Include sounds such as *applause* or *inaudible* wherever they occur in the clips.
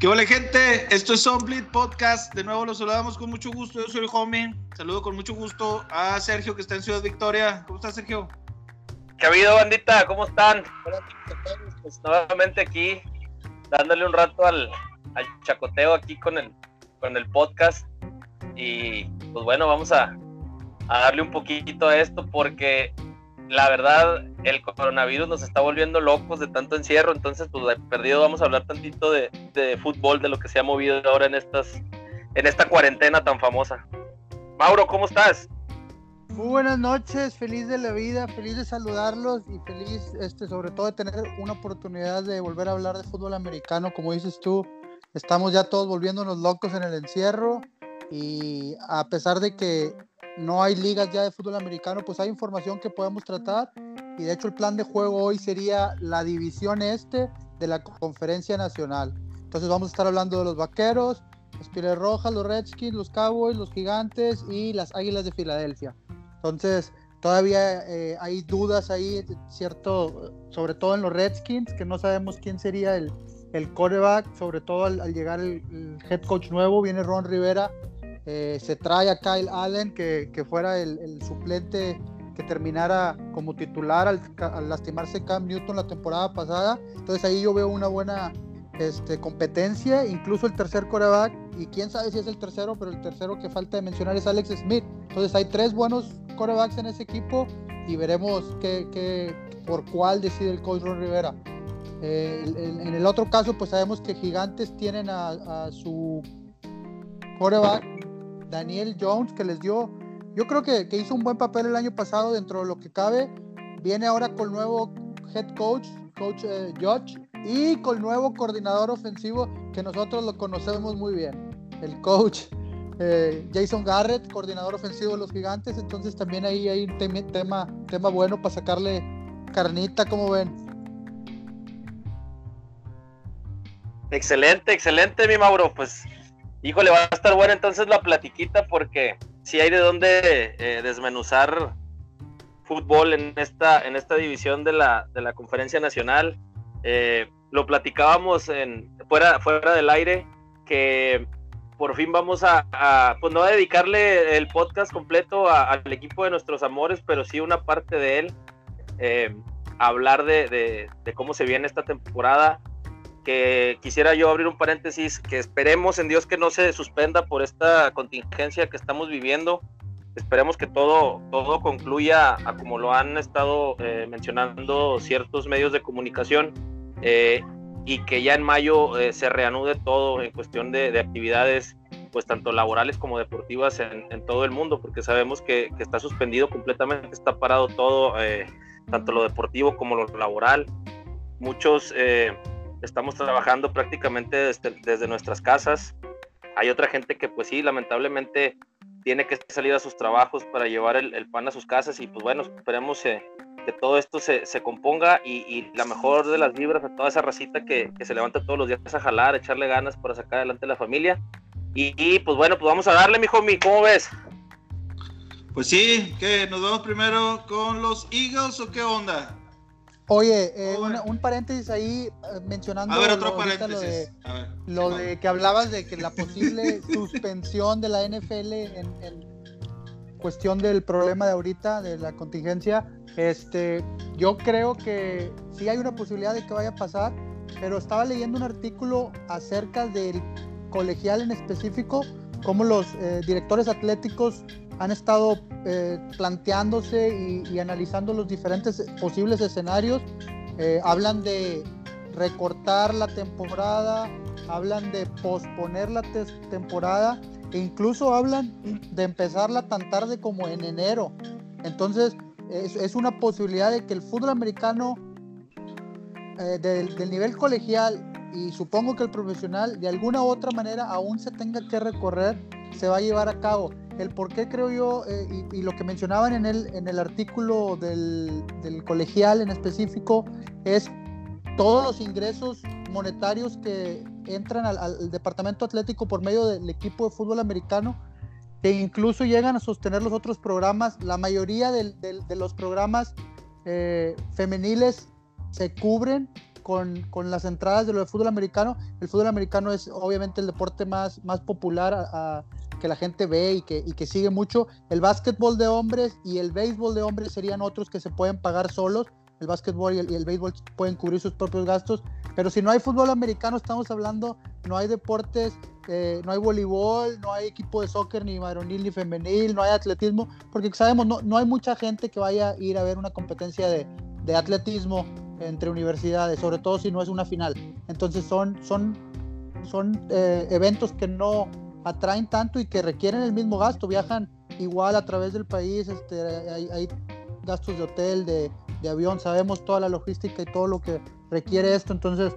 ¿Qué hola gente? Esto es Somblit Podcast. De nuevo los saludamos con mucho gusto. Yo soy el homie. Saludo con mucho gusto a Sergio que está en Ciudad Victoria. ¿Cómo estás, Sergio? ¿Qué ha habido, bandita? ¿Cómo están? Pues nuevamente aquí, dándole un rato al, al chacoteo aquí con el, con el podcast. Y pues bueno, vamos a, a darle un poquito a esto porque la verdad, el coronavirus nos está volviendo locos de tanto encierro, entonces pues de perdido vamos a hablar tantito de, de, fútbol, de lo que se ha movido ahora en estas, en esta cuarentena tan famosa. Mauro, ¿cómo estás? Muy buenas noches, feliz de la vida, feliz de saludarlos y feliz este, sobre todo de tener una oportunidad de volver a hablar de fútbol americano, como dices tú, estamos ya todos volviéndonos locos en el encierro y a pesar de que no hay ligas ya de fútbol americano, pues hay información que podemos tratar. Y de hecho el plan de juego hoy sería la división este de la conferencia nacional. Entonces vamos a estar hablando de los vaqueros, los Pieles Rojas, los Redskins, los Cowboys, los Gigantes y las Águilas de Filadelfia. Entonces todavía eh, hay dudas ahí, cierto, sobre todo en los Redskins, que no sabemos quién sería el, el coreback, sobre todo al, llegar el head coach nuevo, viene Ron Rivera eh, se trae a Kyle Allen, que, que fuera el, el, suplente que terminara como titular al, lastimarse Cam Newton la temporada pasada. Entonces ahí yo veo una buena este, competencia, incluso el tercer coreback, y quién sabe si es el tercero, pero el tercero que falta de mencionar es Alex Smith. Entonces hay tres buenos corebacks en ese equipo y veremos qué, qué, por cuál decide el coach Ron Rivera. Eh, en, en, el otro caso, pues sabemos que Gigantes tienen a, a su coreback Daniel Jones, que les dio, yo creo que, que, hizo un buen papel el año pasado dentro de lo que cabe. Viene ahora con nuevo head coach, coach eh, y con nuevo coordinador ofensivo que nosotros lo conocemos muy bien, el coach eh, Jason Garrett, coordinador ofensivo de los gigantes. Entonces también ahí hay un tema, tema bueno para sacarle carnita, como ven. Excelente, excelente, mi Mauro. Pues Híjole, va a estar buena entonces la platiquita porque si hay de dónde eh, desmenuzar fútbol en esta, en esta división de la, de la conferencia nacional. Eh, lo platicábamos en, fuera, fuera del aire, que por fin vamos a, pues no a dedicarle el podcast completo al equipo de nuestros amores, pero sí una parte de él, eh, hablar de, cómo se viene esta temporada, que quisiera yo abrir un paréntesis, que esperemos en Dios que no se suspenda por esta contingencia que estamos viviendo. Esperemos que todo, todo concluya a como lo han estado eh, mencionando ciertos medios de comunicación eh, y que ya en mayo eh, se reanude todo en cuestión de, de, actividades, pues tanto laborales como deportivas en, en todo el mundo, porque sabemos que, que, está suspendido completamente, está parado todo, eh, tanto lo deportivo como lo laboral. Muchos estamos trabajando prácticamente desde, nuestras casas. Hay otra gente que pues sí, lamentablemente tiene que salir a sus trabajos para llevar el, pan a sus casas y pues bueno, esperemos eh, que todo esto se, se componga y, y, la mejor de las vibras a toda esa racita que, que, se levanta todos los días a jalar, a echarle ganas para sacar adelante la familia. Y, y pues bueno, pues vamos a darle, mi homie, ¿cómo ves? Pues sí, que nos vamos primero con los Eagles o qué onda? Oye, eh, una, un paréntesis ahí eh, mencionando a ver, otro paréntesis. lo, de, lo de, que hablabas de que la posible *laughs* suspensión de la NFL en, en, cuestión del problema de ahorita, de la contingencia, este, yo creo que sí hay una posibilidad de que vaya a pasar, pero estaba leyendo un artículo acerca del colegial en específico, cómo los eh, directores atléticos han estado eh, planteándose y, analizando los diferentes posibles escenarios. Eh, hablan de recortar la temporada, hablan de posponer la te temporada e incluso hablan de empezarla tan tarde como en enero. Entonces es, es una posibilidad de que el fútbol americano eh, del, del nivel colegial y supongo que el profesional de alguna u otra manera aún se tenga que recorrer, se va a llevar a cabo el por qué creo yo, eh, y, lo que mencionaban en el, en el artículo del, del colegial en específico, es todos los ingresos monetarios que entran al, departamento atlético por medio del equipo de fútbol americano, que incluso llegan a sostener los otros programas. La mayoría de los programas eh, femeniles se cubren con, con, las entradas de lo de fútbol americano. El fútbol americano es obviamente el deporte más, más popular a, que la gente ve y que, y que sigue mucho. El básquetbol de hombres y el béisbol de hombres serían otros que se pueden pagar solos. El básquetbol y el, béisbol pueden cubrir sus propios gastos. Pero si no hay fútbol americano, estamos hablando, no hay deportes, eh, no hay voleibol, no hay equipo de soccer ni varonil ni femenil, no hay atletismo, porque sabemos, no, no hay mucha gente que vaya a ir a ver una competencia de, de atletismo entre universidades, sobre todo si no es una final. Entonces son, son, son eh, eventos que no atraen tanto y que requieren el mismo gasto, viajan igual a través del país, este, hay, gastos de hotel, de, de avión, sabemos toda la logística y todo lo que requiere esto, entonces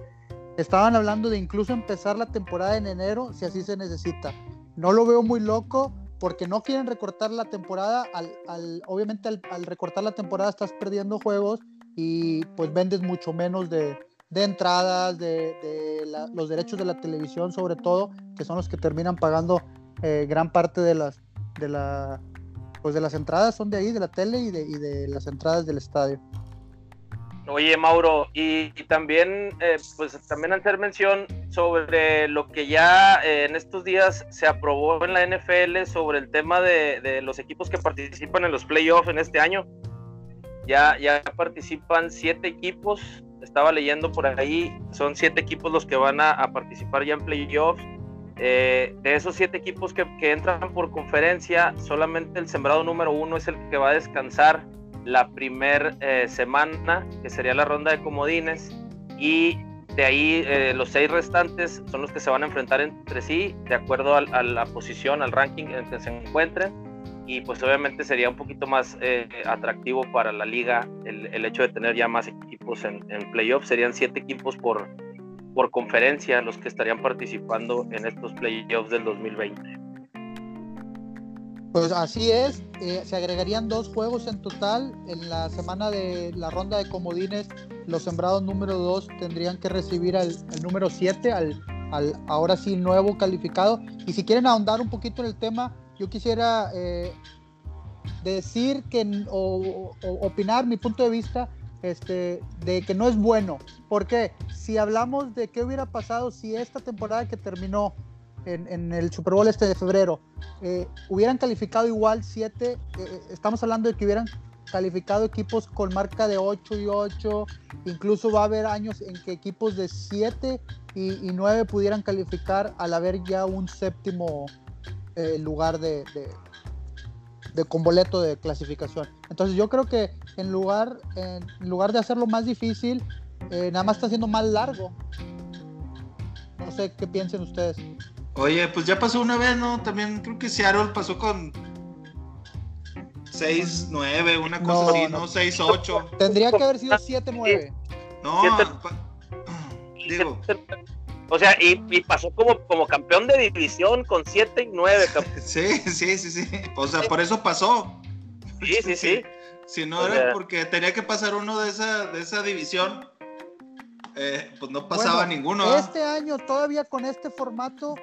estaban hablando de incluso empezar la temporada en enero si así se necesita. No lo veo muy loco porque no quieren recortar la temporada, al, al obviamente al, al, recortar la temporada estás perdiendo juegos y pues vendes mucho menos de, de entradas, de, la, los derechos de la televisión sobre todo, que son los que terminan pagando eh, gran parte de las, de, la, pues de las entradas, son de ahí, de la tele y de, y de las entradas del estadio. Oye, Mauro, y, y también, eh, pues también hacer mención sobre lo que ya eh, en estos días se aprobó en la NFL sobre el tema de, de los equipos que participan en los playoffs en este año. Ya, ya participan siete equipos, estaba leyendo por ahí, son siete equipos los que van a, a participar ya en playoffs. Eh, de esos siete equipos que, que entran por conferencia, solamente el sembrado número uno es el que va a descansar la primer eh, semana, que sería la ronda de comodines, y de ahí eh, los seis restantes son los que se van a enfrentar entre sí, de acuerdo a, a, la posición, al ranking en que se encuentren, y pues obviamente sería un poquito más eh, atractivo para la liga el, el, hecho de tener ya más equipos en, en playoffs, serían siete equipos por, por conferencia los que estarían participando en estos playoffs del 2020. Pues así es, eh, se agregarían dos juegos en total. En la semana de la ronda de comodines, los sembrados número 2 tendrían que recibir al, número 7, al, al, ahora sí nuevo calificado. Y si quieren ahondar un poquito en el tema, yo quisiera eh, decir que, opinar mi punto de vista este, de que no es bueno. Porque si hablamos de qué hubiera pasado si esta temporada que terminó en, el Super Bowl este de febrero, eh, hubieran calificado igual 7, eh, estamos hablando de que hubieran calificado equipos con marca de 8 y 8, incluso va a haber años en que equipos de 7 y, y 9 pudieran calificar al haber ya un séptimo eh, lugar de, de, con boleto de clasificación. Entonces yo creo que en lugar, en lugar de hacerlo más difícil, eh, nada más está haciendo más largo. No sé qué piensen ustedes. Oye, pues ya pasó una vez, ¿no? También creo que Seattle pasó con 6-9, una cosa no, así, ¿no? 6-8. Tendría que haber sido 7-9. No, *clears throat* digo. O sea, y, y, pasó como, como campeón de división con 7 y 9. *laughs* Sí, sí, sí, sí. O sea, por eso pasó. Sí, sí, sí. Si no era porque tenía que pasar uno de esa, de esa división, eh, pues no pasaba bueno, ninguno. Este año, todavía con este formato,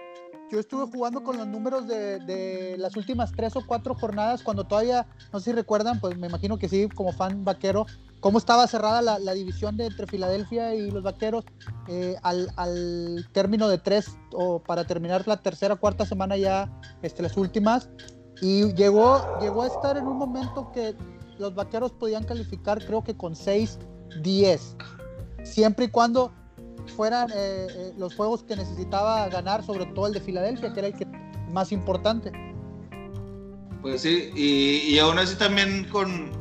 yo estuve jugando con los números de, de, las últimas tres o cuatro jornadas, cuando todavía, no sé si recuerdan, pues me imagino que sí, como fan vaquero, cómo estaba cerrada la, división entre Filadelfia y los vaqueros eh, al, término de tres, o para terminar la tercera cuarta semana ya, este, las últimas, y llegó, llegó a estar en un momento que los vaqueros podían calificar, creo que con 6-10, siempre y cuando fueran eh, eh, los juegos que necesitaba ganar, sobre todo el de Filadelfia, que era el que más importante. Pues sí, y aún así también con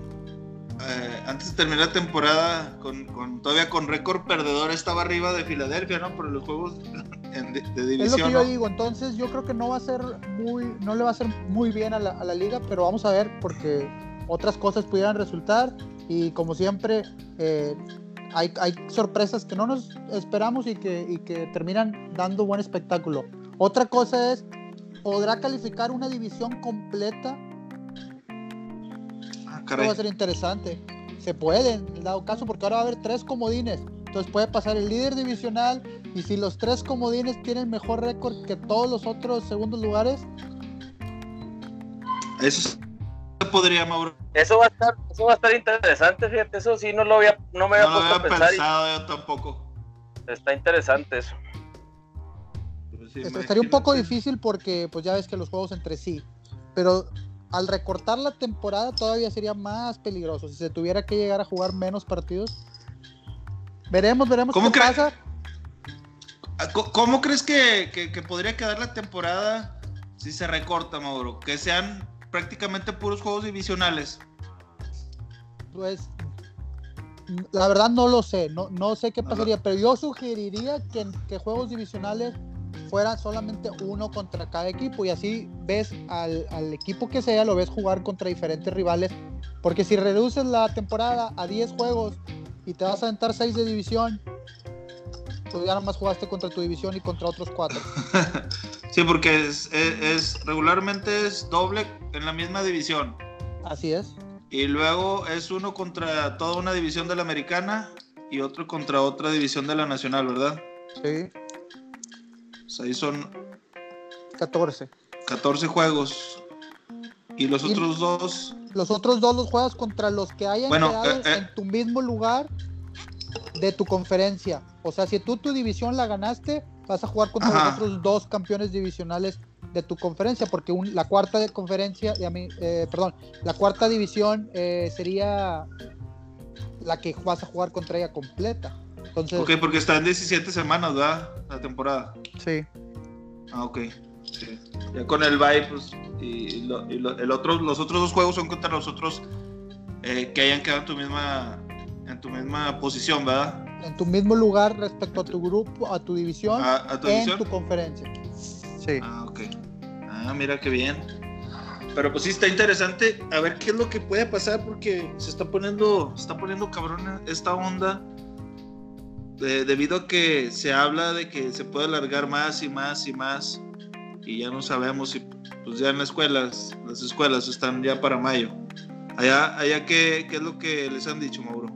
eh, antes de terminar la temporada, con, con todavía con récord perdedor estaba arriba de Filadelfia, ¿no? Por los juegos *laughs* en, de, de, división. Es lo que ¿no? yo digo, entonces yo creo que no va a ser muy, no le va a ser muy bien a la, a la liga, pero vamos a ver porque otras cosas pudieran resultar y como siempre eh, hay, hay, sorpresas que no nos esperamos y que, y que terminan dando buen espectáculo. Otra cosa es, ¿podrá calificar una división completa? Va a ser interesante. Se puede, en dado caso, porque ahora va a haber tres comodines. Entonces puede pasar el líder divisional y si los tres comodines tienen mejor récord que todos los otros segundos lugares. Eso podría, Mauro. Eso va a estar, eso va a estar interesante, fíjate, eso sí no lo había, no me había no puesto lo había a pensar. pensado y, yo tampoco. está interesante eso. Pues sí, Estaría un poco difícil porque pues ya ves que los juegos entre sí, pero al recortar la temporada todavía sería más peligroso si se tuviera que llegar a jugar menos partidos. Veremos, veremos ¿Cómo qué pasa. Ah, ¿Cómo crees que, que- que podría quedar la temporada si se recorta, Mauro? Que sean prácticamente puros juegos divisionales. Pues la verdad no lo sé, no, no sé qué pasaría, pero yo sugeriría que, que juegos divisionales fueran solamente uno contra cada equipo y así ves al, al equipo que sea, lo ves jugar contra diferentes rivales, porque si reduces la temporada a 10 juegos y te vas a aventar 6 de división, pues ya nomás jugaste contra tu división y contra otros 4. *laughs* Sí, porque es, es- es- regularmente es doble en la misma división. Así es. Y luego es uno contra toda una división de la americana y otro contra otra división de la nacional, ¿verdad? Sí, Pues ahí son 14. 14 juegos. Y los Y- otros dos, Los otros dos los juegas contra los que hayan Bueno, quedado eh, eh. en tu mismo lugar de tu conferencia. O sea, si tú tu división la ganaste, vas a jugar contra Ajá. los otros dos campeones divisionales de tu conferencia, porque un- la cuarta de conferencia, eh, perdón, la cuarta división sería la que vas a jugar contra ella completa. Entonces, ok, porque está en 17 semanas, ¿verdad? La temporada. sí. Ah, ok. Sí. Ya con el bye, pues, y, lo- y lo- el otro, los otros dos juegos son contra los otros eh, que hayan quedado en tu misma, en tu misma posición, ¿verdad? En tu mismo lugar respecto a tu grupo, a tu división, A, a tu en división. tu conferencia. Sí. Ah, ok. Ah, mira qué bien. Pero pues sí está interesante a ver qué es lo que puede pasar porque se está poniendo, se está poniendo cabrona esta onda eh, debido a que se habla de que se puede alargar más y más y más y ya no sabemos si pues ya en las escuelas, las escuelas están ya para mayo. Allá, allá qué, qué es lo que les han dicho, Mauro.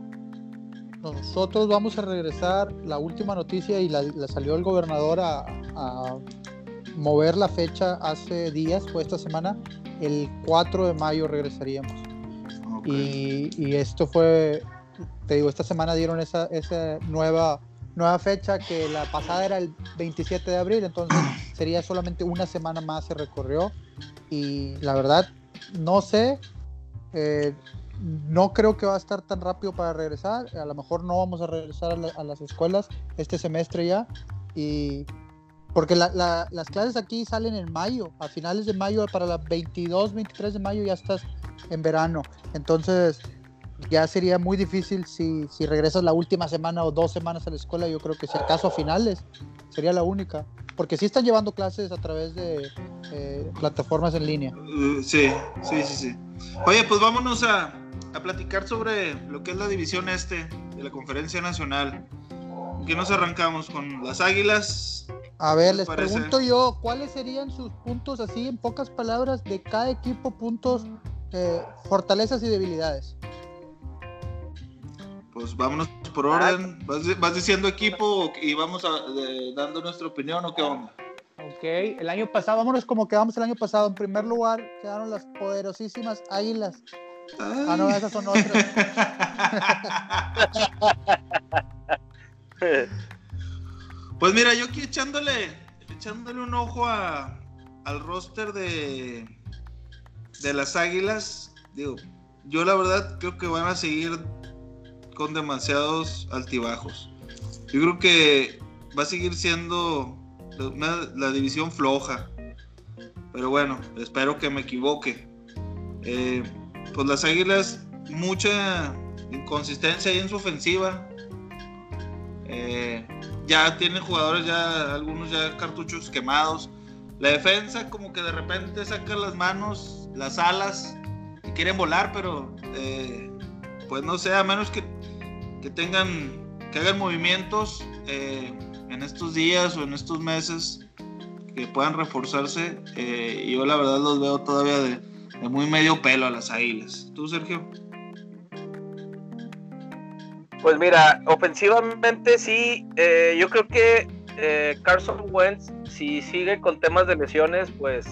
Nosotros vamos a regresar, la última noticia y la, la salió el gobernador a, a mover la fecha hace días, fue esta semana, el 4 de mayo regresaríamos. Ok. Y, y esto fue, te digo, esta semana dieron esa, esa nueva, nueva fecha que la pasada era el 27 de abril, entonces *clears throat* sería solamente una semana más se recorrió. Y la verdad, no sé, eh, no creo que va a estar tan rápido para regresar. A lo mejor no vamos a regresar a, la- a las escuelas este semestre ya. Y porque la- la- las clases aquí salen en mayo, a finales de mayo, para las 22, 23 de mayo ya estás en verano. Entonces ya sería muy difícil si, si regresas la última semana o dos semanas a la escuela. Yo creo que si acaso a finales sería la única. Porque sí están llevando clases a través de eh, plataformas en línea. Uh, sí, sí, sí, sí. Oye, pues vámonos a, a platicar sobre lo que es la división este de la Conferencia Nacional. ¿Qué nos arrancamos? ¿Con las Águilas? A ver, ¿Qué les les parece? pregunto yo, ¿cuáles serían sus puntos así en pocas palabras de cada equipo, puntos, eh, fortalezas y debilidades? Pues vámonos por orden. ¿Vas, di- vas diciendo equipo y vamos a- de- dando nuestra opinión o qué onda? Ok, el año pasado, vámonos como quedamos el año pasado. En primer lugar quedaron las poderosísimas Águilas. Ah, no, esas son otras. *laughs* Pues mira, yo aquí echándole, echándole un ojo a, al roster de, de las Águilas, digo, yo la verdad creo que van a seguir con demasiados altibajos. Yo creo que va a seguir siendo una- la división floja. Pero bueno, espero que me equivoque. Eh, pues las Águilas, mucha inconsistencia ahí en su ofensiva. Eh, ya tienen jugadores, ya algunos ya cartuchos quemados. La defensa como que de repente saca las manos, las alas y quieren volar, pero eh, pues no sé, a menos que, que tengan, que hagan movimientos eh, en estos días o en estos meses que puedan reforzarse. eh, yo la verdad los veo todavía de, muy medio pelo a las águilas. ¿Tú, Sergio? Pues mira, ofensivamente sí, eh, yo creo que eh, Carson Wentz, si sigue con temas de lesiones, pues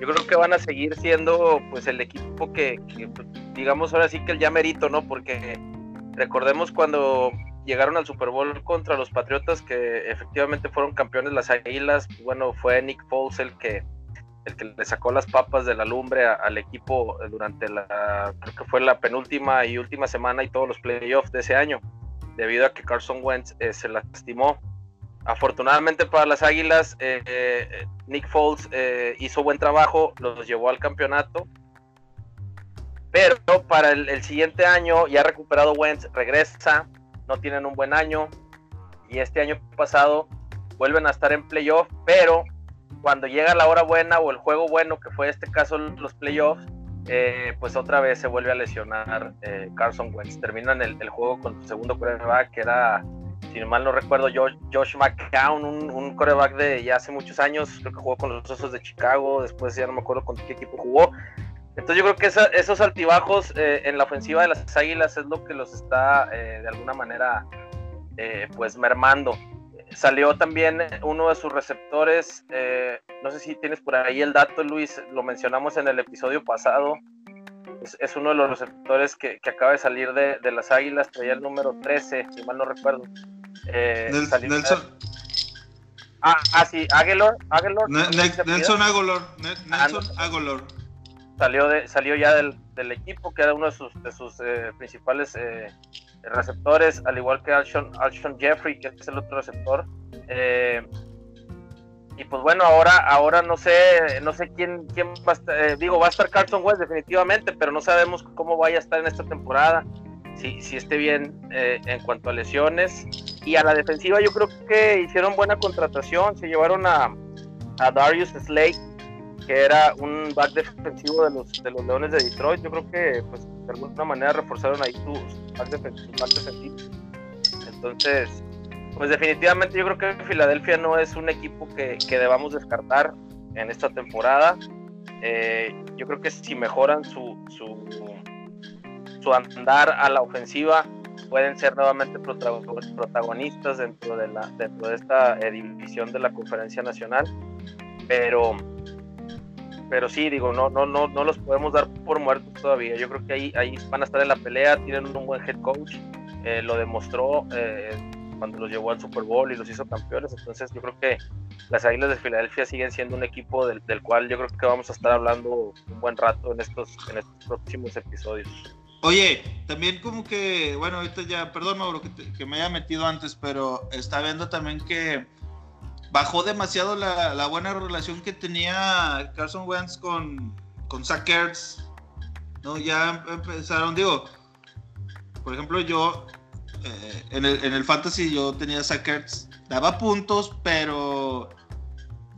yo creo que van a seguir siendo pues el equipo que, que, digamos ahora sí que el ya merito, ¿no? Porque recordemos cuando llegaron al Super Bowl contra los Patriotas, que efectivamente fueron campeones las Águilas. Bueno, fue Nick Foles el que, el que le sacó las papas de la lumbre al equipo durante la, creo que fue la penúltima y última semana y todos los playoffs de ese año, debido a que Carson Wentz eh, se lastimó. Afortunadamente para las Águilas, eh, eh, Nick Foles hizo buen trabajo, los llevó al campeonato pero para el, siguiente año, ya recuperado Wentz, regresa, no tienen un buen año. Y este año pasado vuelven a estar en playoff, pero cuando llega la hora buena o el juego bueno, que fue este caso los playoffs, eh, pues otra vez se vuelve a lesionar eh, Carson Wentz. Terminan el, el, juego con su segundo coreback, que era, si mal no recuerdo, Josh, Josh McCown, un, un coreback de ya hace muchos años, creo que jugó con los Osos de Chicago, después ya no me acuerdo con qué equipo jugó, entonces yo creo que esos altibajos eh, en la ofensiva de las Águilas es lo que los está eh, de alguna manera eh, pues mermando. Salió también uno de sus receptores, no sé si tienes por ahí el dato Luis, lo mencionamos en el episodio pasado, es, uno de los receptores que, acaba de salir de, las Águilas, traía el número 13, si mal no recuerdo. Nelson. Ah, ah, sí, Aguilar. Nelson Aguilar. Nelson Aguilar salió, de, salió ya del, del equipo, que era uno de sus, de sus eh, principales eh, receptores, al igual que Alshon, Alshon, Jeffrey, que es el otro receptor. Eh, y pues bueno, ahora, ahora no sé, no sé quién, quién va a estar, digo, va a estar Carlton West definitivamente, pero no sabemos cómo vaya a estar en esta temporada, si, si esté bien en cuanto a lesiones. Y a la defensiva yo creo que hicieron buena contratación, se llevaron a, a Darius Slade, que era un back defensivo de los, de los Leones de Detroit. Yo creo que pues, de alguna manera reforzaron ahí sus back, defensivos. Entonces, pues definitivamente yo creo que Filadelfia no es un equipo que, que debamos descartar en esta temporada. Eh, yo creo que si mejoran su, su, su andar a la ofensiva, pueden ser nuevamente protagonistas dentro de, la, dentro de esta eh, división de la conferencia nacional. Pero pero sí, digo, no, no, no, no los podemos dar por muertos todavía. Yo creo que ahí, ahí van a estar en la pelea, tienen un buen head coach, eh, lo demostró eh, cuando los llevó al Super Bowl y los hizo campeones. Entonces yo creo que las Águilas de Filadelfia siguen siendo un equipo del, del, cual yo creo que vamos a estar hablando un buen rato en estos, en estos próximos episodios. Oye, también como que, bueno, ahorita ya, perdón Mauro que, que me haya metido antes, pero está viendo también que bajó demasiado la, buena relación que tenía Carson Wentz con, con Zach ¿no? Ya empezaron, digo, por ejemplo, yo eh, en, el, Fantasy yo tenía Zach daba puntos, pero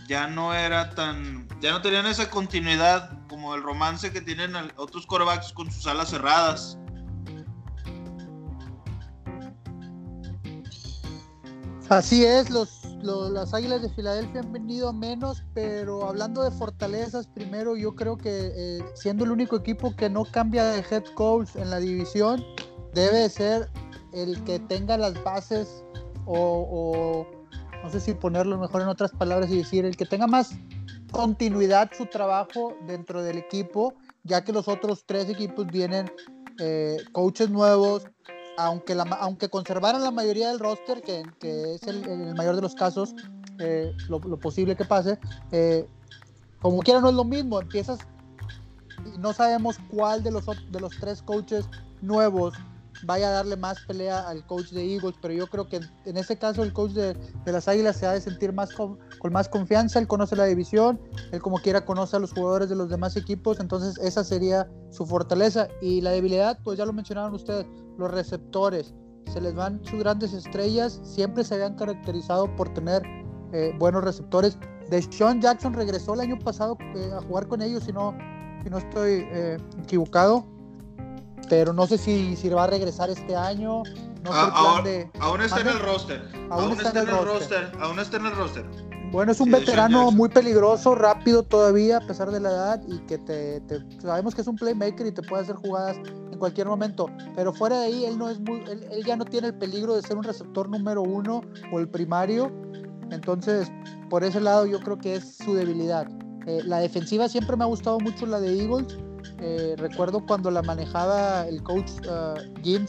ya no era tan, ya no tenían esa continuidad como el romance que tienen otros corebacks con sus alas cerradas. Así es, los las Águilas de Filadelfia han venido menos, pero hablando de fortalezas, primero yo creo que eh, siendo el único equipo que no cambia de head coach en la división, debe ser el que tenga las bases o, no sé si ponerlo mejor en otras palabras y decir, el que tenga más continuidad su trabajo dentro del equipo, ya que los otros tres equipos vienen eh, coaches nuevos, aunque, la, aunque conservaran la mayoría del roster, que, que es el, el, mayor de los casos, eh, lo, lo, posible que pase, eh, como quiera no es lo mismo, empiezas no sabemos cuál de los, de los tres coaches nuevos vaya a darle más pelea al coach de Eagles, pero yo creo que en este caso el coach de, de las Águilas se ha de sentir más con, con, más confianza, él conoce la división, él como quiera conoce a los jugadores de los demás equipos, entonces esa sería su fortaleza y la debilidad, pues ya lo mencionaron ustedes, los receptores, se les van sus grandes estrellas, siempre se habían caracterizado por tener eh, buenos receptores. De Sean Jackson regresó el año pasado eh, a jugar con ellos, si no, si no estoy eh, equivocado pero no sé si, si va a regresar este año. No ah, aún, aún, está en el roster. Aún, está, en el roster. Aún está en el roster. Bueno, es un veterano muy peligroso, rápido todavía, a pesar de la edad, y que te, sabemos que es un playmaker y te puede hacer jugadas en cualquier momento. Pero fuera de ahí, él no es muy, él, ya no tiene el peligro de ser un receptor número uno o el primario. Entonces, por ese lado, yo creo que es su debilidad. Eh, la defensiva siempre me ha gustado mucho la de Eagles eh, recuerdo cuando la manejaba el coach uh, Jim,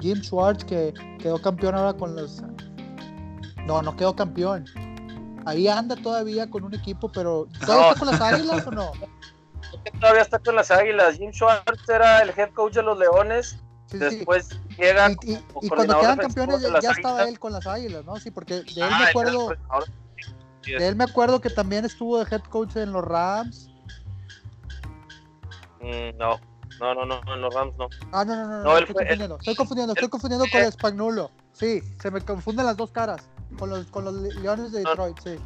Jim Schwartz, que quedó campeón ahora con los... No, no quedó campeón. Ahí anda todavía con un equipo, pero ¿todavía está con las Águilas o no? Todavía está con las Águilas. Jim Schwartz era el head coach de los Leones. Después llega. Y, y, cuando quedan campeones ya, estaba él con las Águilas, ¿no? Sí, porque de él me acuerdo. de él me acuerdo que también estuvo de head coach en los Rams. Mm, no, no, no, no, en los Rams no. Ah, no, no, no, no, estoy, confundiendo, estoy confundiendo, estoy confundiendo con el Spagnuolo. Sí, se me confunden las dos caras. Con los, con los Leones de Detroit, sí.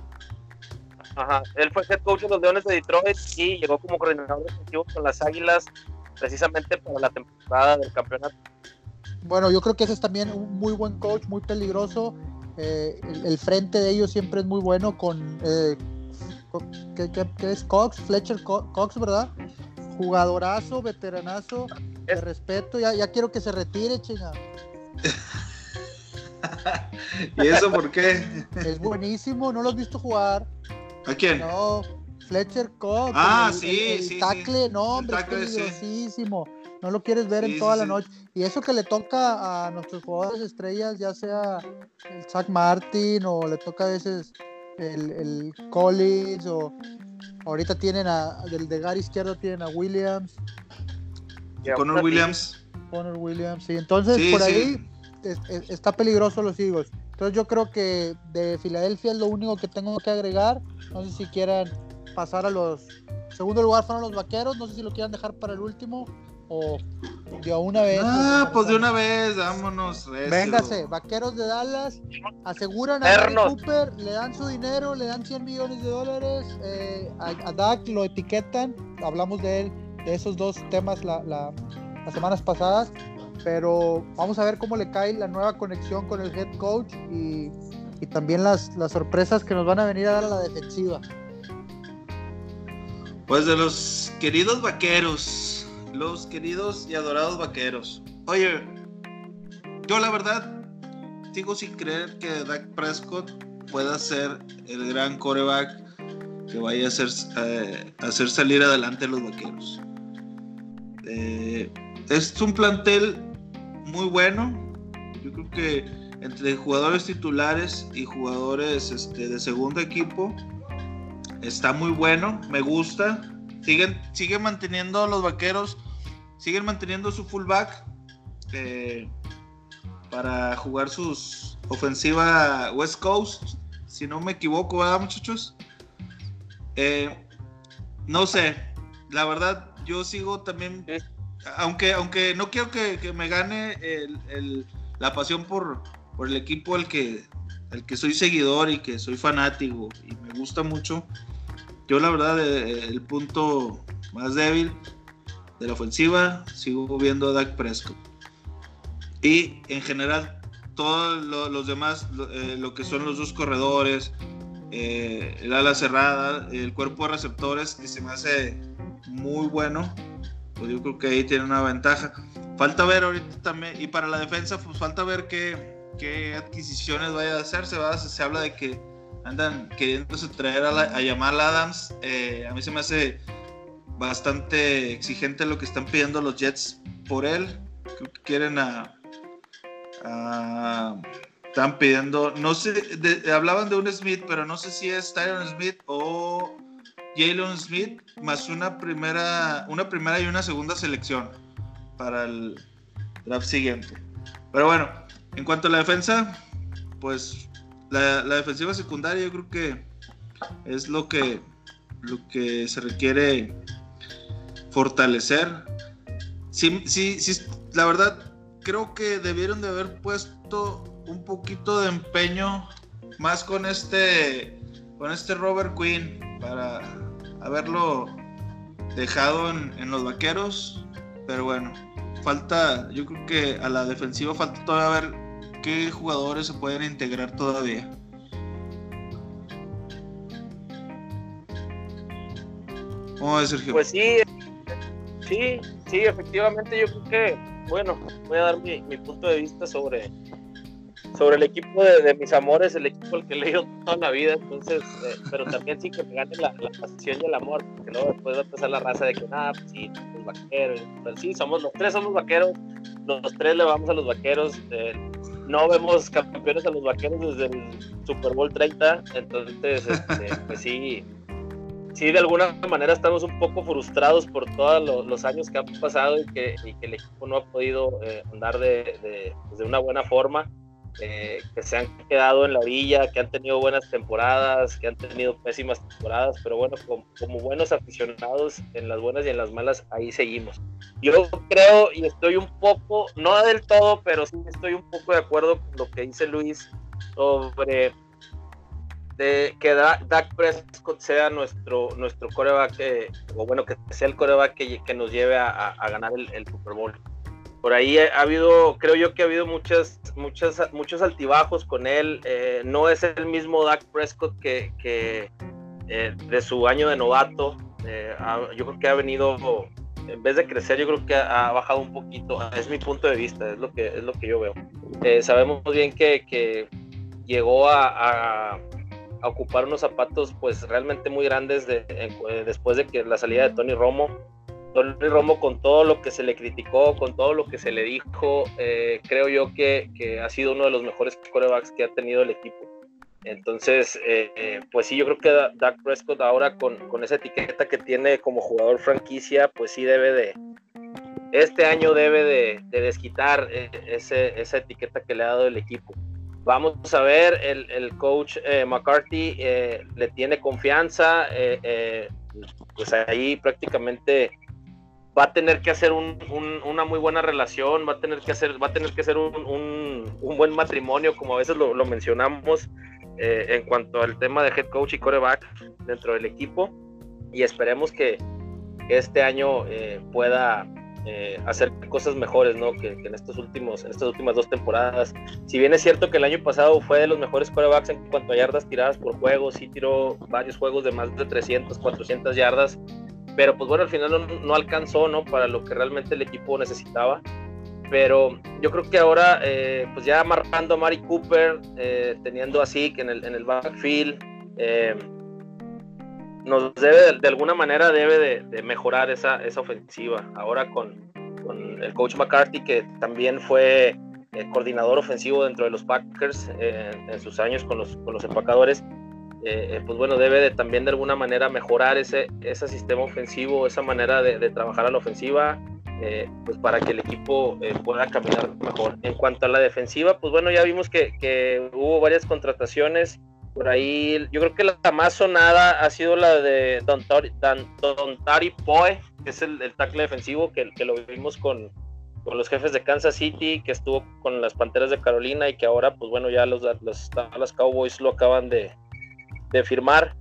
Ajá, él fue head coach de los Leones de Detroit y llegó como coordinador defensivo con las Águilas precisamente para la temporada del campeonato. Bueno, yo creo que ese es también un muy buen coach, muy peligroso. Eh, el, frente de ellos siempre es muy bueno con, eh, ¿qué, es Cox? Fletcher Cox, ¿verdad? Jugadorazo, veteranazo, de respeto. Ya, ya quiero que se retire, chinga. *laughs* ¿Y eso por qué? Es buenísimo, ¿no lo has visto jugar? ¿A quién? No, Fletcher Cox. Ah, sí, sí. Tacle, no, hombre, es peligrosísimo. No lo quieres ver en toda la noche. Y eso que le toca a nuestros jugadores estrellas, ya sea el Zach Martin o le toca a veces el, el Collins o ahorita tienen a del de Gary izquierdo tienen a Williams. Connor Williams. Connor Williams, sí. Entonces por ahí está peligroso los Eagles. Entonces yo creo que de Filadelfia es lo único que tengo que agregar. No sé si quieran pasar a los... Segundo lugar fueron los Vaqueros, no sé si lo quieran dejar para el último o de una vez. Ah, pues de una vez, vámonos. Véngase, Vaqueros de Dallas, aseguran a Cooper, le dan su dinero, le dan 100 millones de dólares, eh, a, Dak lo etiquetan, hablamos de él, de esos dos temas la, las semanas pasadas, pero vamos a ver cómo le cae la nueva conexión con el head coach y, también las, las sorpresas que nos van a venir a dar a la defensiva. Pues de los queridos vaqueros, los queridos y adorados vaqueros. Oye, yo la verdad sigo sin creer que Dak Prescott pueda ser el gran coreback que vaya a hacer, eh, hacer salir adelante a los vaqueros. Eh, es un plantel muy bueno. Yo creo que entre jugadores titulares y jugadores este, de segundo equipo está muy bueno, me gusta. Siguen, siguen manteniendo los vaqueros, siguen manteniendo su fullback eh, para jugar sus ofensiva West Coast, si no me equivoco, ¿verdad, muchachos? Eh, no sé, la verdad, yo sigo también, aunque, aunque no quiero que, me gane la pasión por, por el equipo al que, el que soy seguidor y que soy fanático y me gusta mucho. Yo la verdad eh, el punto más débil de la ofensiva sigo viendo a Dak Prescott. Y en general todos los demás, eh, lo, que son los dos corredores, eh, el ala cerrada, el cuerpo de receptores que se me hace muy bueno, pues yo creo que ahí tiene una ventaja. Falta ver ahorita también, y para la defensa, pues falta ver qué, qué adquisiciones vaya a hacerse. Se, se habla de que andan queriéndose traer a, a Jamal Adams. Eh, a mí se me hace bastante exigente lo que están pidiendo los Jets por él. Creo que quieren a. están pidiendo, no sé, hablaban de un Smith, pero no sé si es Tyron Smith o Jalen Smith, más una primera, una primera y una segunda selección para el draft siguiente. Pero bueno, en cuanto a la defensa, pues la, defensiva secundaria yo creo que es lo que, lo que se requiere fortalecer. Sí, sí, sí, la verdad, creo que debieron de haber puesto un poquito de empeño más con este, con este Robert Quinn para haberlo dejado en, los vaqueros. Pero bueno, falta, yo creo que a la defensiva falta todavía ver qué jugadores se pueden integrar todavía. ¿Cómo ves, Sergio? Pues sí, sí, sí, efectivamente yo creo que, bueno, voy a dar mi, punto de vista sobre, sobre el equipo de, mis amores, el equipo al que he leído toda la vida, entonces, eh, pero también sí que me gane la, pasión y el amor, porque luego después va a empezar la raza de que nada, pues sí, los vaqueros, pero sí, somos los tres somos vaqueros, los tres le vamos a los vaqueros, eh, no vemos campeones a los vaqueros desde el Super Bowl 30, entonces, este, *laughs* pues sí, sí, de alguna manera estamos un poco frustrados por todos los años que han pasado y que, el equipo no ha podido eh, andar de, pues, de, una buena forma. Eh, que se han quedado en la orilla, que han tenido buenas temporadas, que han tenido pésimas temporadas, pero bueno, como, como, buenos aficionados, en las buenas y en las malas, ahí seguimos. Yo creo y estoy un poco, no del todo, pero sí estoy un poco de acuerdo con lo que dice Luis sobre de que Dak Prescott sea nuestro, nuestro coreback, eh, o bueno, que sea el coreback que, que nos lleve a, ganar el, Super Bowl. Por ahí ha habido, creo yo que ha habido muchas, muchas, muchos altibajos con él. Eh, no es el mismo Dak Prescott que, eh, de su año de novato. yo creo que ha venido, en vez de crecer, yo creo que ha, bajado un poquito. Es mi punto de vista, es lo que, es lo que yo veo. sabemos bien que, llegó a ocupar unos zapatos pues realmente muy grandes de, eh, después de que la salida de Tony Romo. Tony Romo con todo lo que se le criticó, con todo lo que se le dijo, eh, creo yo que, que, ha sido uno de los mejores corebacks que ha tenido el equipo. Entonces, eh, pues sí, yo creo que Dak Prescott ahora con, con, esa etiqueta que tiene como jugador franquicia, pues sí debe de, este año debe de, de desquitar ese, esa etiqueta que le ha dado el equipo. Vamos a ver, el, el coach eh, McCarthy eh, le tiene confianza, eh, pues ahí prácticamente va a tener que hacer un, una muy buena relación, va a tener que hacer, va a tener que hacer un, un buen matrimonio, como a veces lo, lo mencionamos en cuanto al tema de head coach y coreback dentro del equipo, y esperemos que este año pueda eh, hacer cosas mejores, ¿no? Que, en estos últimos, en estas últimas dos temporadas. Si bien es cierto que el año pasado fue de los mejores quarterbacks en cuanto a yardas tiradas por juego, sí tiró varios juegos de más de 300, 400 yardas, pero pues bueno, al final no, alcanzó, ¿no? Para lo que realmente el equipo necesitaba. Pero yo creo que ahora, eh, pues ya amarrando a Mari Cooper, eh, teniendo así que en el, en el backfield, nos debe, de alguna manera, debe de, mejorar esa, esa, ofensiva. Ahora con, con, el coach McCarthy, que también fue eh, coordinador ofensivo dentro de los Packers eh, en sus años con los, con los empacadores, eh, pues bueno, debe de, también de alguna manera mejorar ese, ese sistema ofensivo, esa manera de, trabajar a la ofensiva, pues para que el equipo pueda caminar mejor. En cuanto a la defensiva, pues bueno, ya vimos que, hubo varias contrataciones por ahí, yo creo que la más sonada ha sido la de Don, Tari Poe, que es el, tackle defensivo que, que, lo vimos con, con, los jefes de Kansas City, que estuvo con las Panteras de Carolina y que ahora, pues bueno, ya los, los, los Cowboys lo acaban de, de, firmar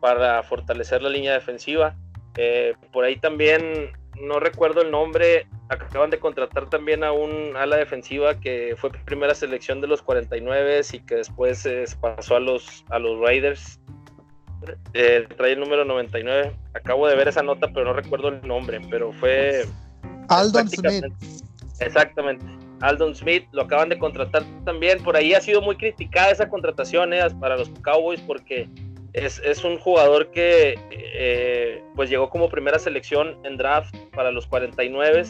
para fortalecer la línea defensiva. Eh, por ahí también no recuerdo el nombre, acaban de contratar también a un ala defensiva que fue primera selección de los 49 y que después se pasó a los, a los Raiders. Eh, trae el número 99. Acabo de ver esa nota, pero no recuerdo el nombre, pero fue... Aldon Smith. Exactamente. Aldon Smith lo acaban de contratar también. Por ahí ha sido muy criticada esa contratación eh, para los Cowboys porque es, un jugador que eh, pues llegó como primera selección en draft para los 49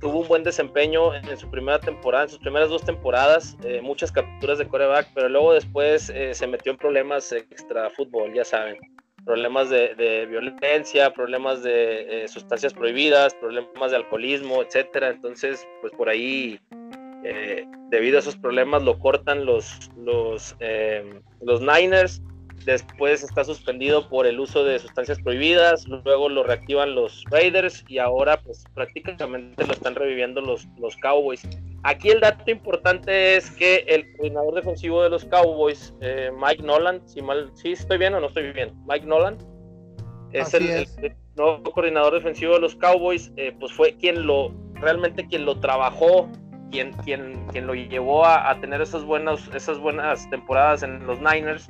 tuvo un buen desempeño en su primera temporada, en sus primeras dos temporadas, eh, muchas capturas de coreback, pero luego después eh, se metió en problemas extra fútbol, ya saben, problemas de, violencia, problemas de sustancias prohibidas, problemas de alcoholismo, etcétera. Entonces, pues por ahí, debido a esos problemas, lo cortan los, los, los Niners después está suspendido por el uso de sustancias prohibidas, luego lo reactivan los Raiders y ahora pues prácticamente lo están reviviendo los, los Cowboys. Aquí el dato importante es que el coordinador defensivo de los Cowboys, eh, Mike Nolan, si mal, sí estoy bien o no estoy bien, Mike Nolan, es, el, nuevo coordinador defensivo de los Cowboys, eh, pues fue quien lo, realmente quien lo trabajó, quien, quien, quien lo llevó a, tener esas buenas, esas buenas temporadas en los Niners